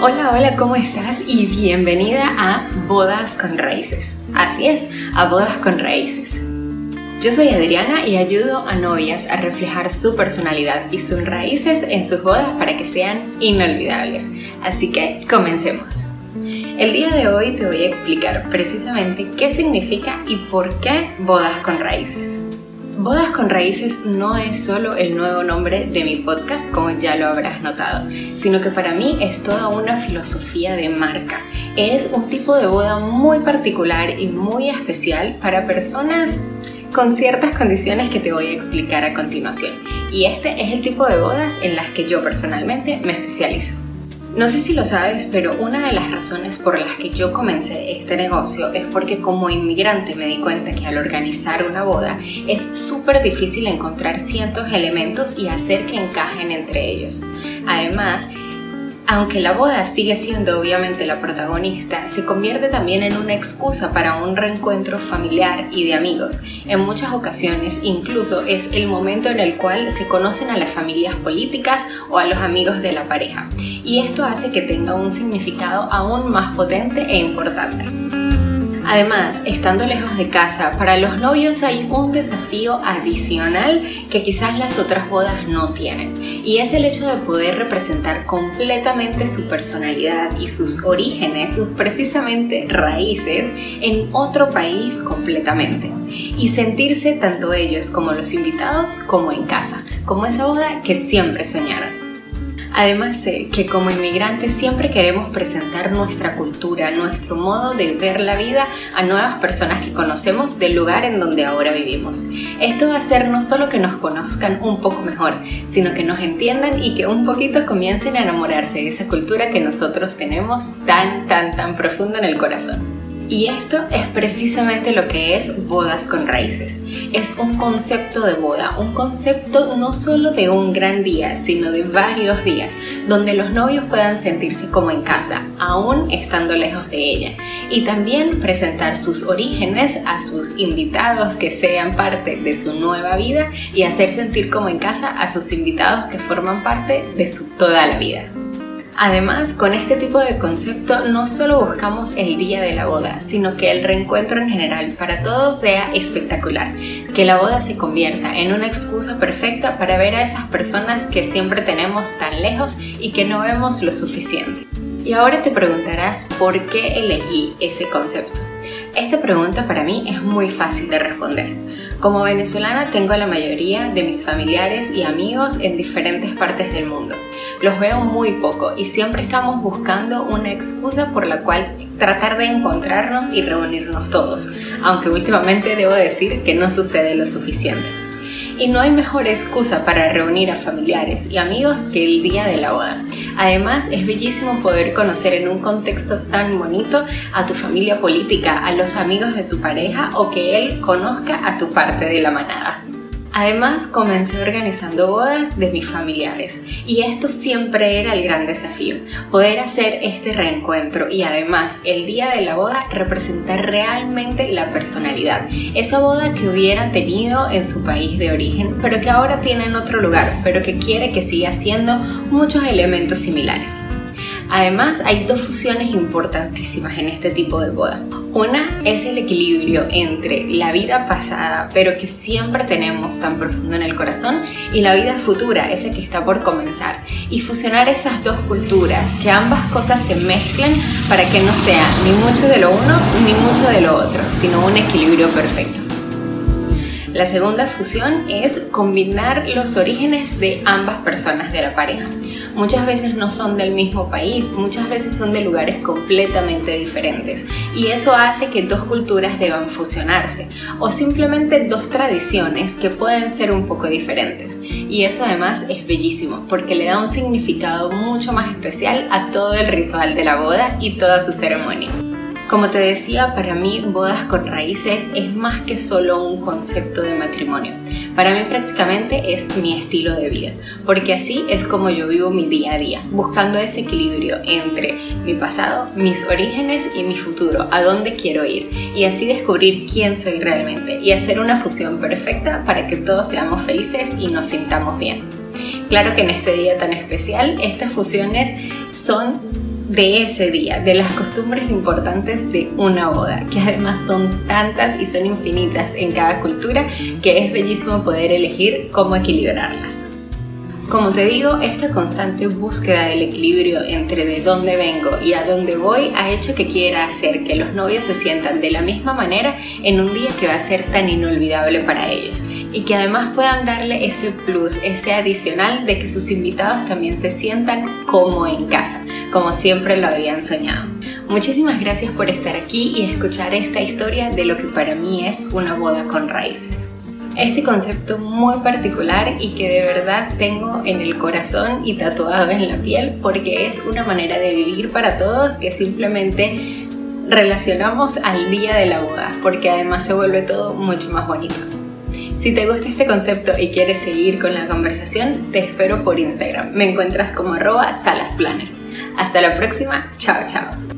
Hola, hola, ¿cómo estás? Y bienvenida a Bodas con Raíces. Así es, a Bodas con Raíces. Yo soy Adriana y ayudo a novias a reflejar su personalidad y sus raíces en sus bodas para que sean inolvidables. Así que comencemos. El día de hoy te voy a explicar precisamente qué significa y por qué bodas con raíces. Bodas con Raíces no es solo el nuevo nombre de mi podcast, como ya lo habrás notado, sino que para mí es toda una filosofía de marca. Es un tipo de boda muy particular y muy especial para personas con ciertas condiciones que te voy a explicar a continuación. Y este es el tipo de bodas en las que yo personalmente me especializo. No sé si lo sabes, pero una de las razones por las que yo comencé este negocio es porque como inmigrante me di cuenta que al organizar una boda es súper difícil encontrar cientos elementos y hacer que encajen entre ellos. Además, aunque la boda sigue siendo obviamente la protagonista, se convierte también en una excusa para un reencuentro familiar y de amigos. En muchas ocasiones incluso es el momento en el cual se conocen a las familias políticas o a los amigos de la pareja. Y esto hace que tenga un significado aún más potente e importante. Además, estando lejos de casa, para los novios hay un desafío adicional que quizás las otras bodas no tienen, y es el hecho de poder representar completamente su personalidad y sus orígenes, sus precisamente raíces, en otro país completamente, y sentirse tanto ellos como los invitados como en casa, como esa boda que siempre soñaron. Además sé que como inmigrantes siempre queremos presentar nuestra cultura, nuestro modo de ver la vida a nuevas personas que conocemos del lugar en donde ahora vivimos. Esto va a hacer no solo que nos conozcan un poco mejor, sino que nos entiendan y que un poquito comiencen a enamorarse de esa cultura que nosotros tenemos tan, tan, tan profunda en el corazón. Y esto es precisamente lo que es bodas con raíces. Es un concepto de boda, un concepto no solo de un gran día, sino de varios días, donde los novios puedan sentirse como en casa, aún estando lejos de ella. Y también presentar sus orígenes a sus invitados que sean parte de su nueva vida y hacer sentir como en casa a sus invitados que forman parte de su toda la vida. Además, con este tipo de concepto no solo buscamos el día de la boda, sino que el reencuentro en general para todos sea espectacular, que la boda se convierta en una excusa perfecta para ver a esas personas que siempre tenemos tan lejos y que no vemos lo suficiente. Y ahora te preguntarás por qué elegí ese concepto. Esta pregunta para mí es muy fácil de responder. Como venezolana tengo la mayoría de mis familiares y amigos en diferentes partes del mundo. Los veo muy poco y siempre estamos buscando una excusa por la cual tratar de encontrarnos y reunirnos todos, aunque últimamente debo decir que no sucede lo suficiente. Y no hay mejor excusa para reunir a familiares y amigos que el día de la boda. Además, es bellísimo poder conocer en un contexto tan bonito a tu familia política, a los amigos de tu pareja o que él conozca a tu parte de la manada. Además, comencé organizando bodas de mis familiares y esto siempre era el gran desafío, poder hacer este reencuentro y además el día de la boda representar realmente la personalidad, esa boda que hubieran tenido en su país de origen, pero que ahora tiene en otro lugar, pero que quiere que siga siendo muchos elementos similares. Además, hay dos fusiones importantísimas en este tipo de boda. Una es el equilibrio entre la vida pasada, pero que siempre tenemos tan profundo en el corazón, y la vida futura, esa que está por comenzar. Y fusionar esas dos culturas, que ambas cosas se mezclen para que no sea ni mucho de lo uno ni mucho de lo otro, sino un equilibrio perfecto. La segunda fusión es combinar los orígenes de ambas personas de la pareja. Muchas veces no son del mismo país, muchas veces son de lugares completamente diferentes y eso hace que dos culturas deban fusionarse o simplemente dos tradiciones que pueden ser un poco diferentes. Y eso además es bellísimo porque le da un significado mucho más especial a todo el ritual de la boda y toda su ceremonia. Como te decía, para mí bodas con raíces es más que solo un concepto de matrimonio. Para mí prácticamente es mi estilo de vida, porque así es como yo vivo mi día a día, buscando ese equilibrio entre mi pasado, mis orígenes y mi futuro, a dónde quiero ir, y así descubrir quién soy realmente y hacer una fusión perfecta para que todos seamos felices y nos sintamos bien. Claro que en este día tan especial, estas fusiones son de ese día, de las costumbres importantes de una boda, que además son tantas y son infinitas en cada cultura que es bellísimo poder elegir cómo equilibrarlas. Como te digo, esta constante búsqueda del equilibrio entre de dónde vengo y a dónde voy ha hecho que quiera hacer que los novios se sientan de la misma manera en un día que va a ser tan inolvidable para ellos y que además puedan darle ese plus, ese adicional de que sus invitados también se sientan como en casa, como siempre lo habían soñado. Muchísimas gracias por estar aquí y escuchar esta historia de lo que para mí es una boda con raíces este concepto muy particular y que de verdad tengo en el corazón y tatuado en la piel porque es una manera de vivir para todos que simplemente relacionamos al día de la boda porque además se vuelve todo mucho más bonito. Si te gusta este concepto y quieres seguir con la conversación, te espero por Instagram. Me encuentras como arroba salasplanner. Hasta la próxima. Chao, chao.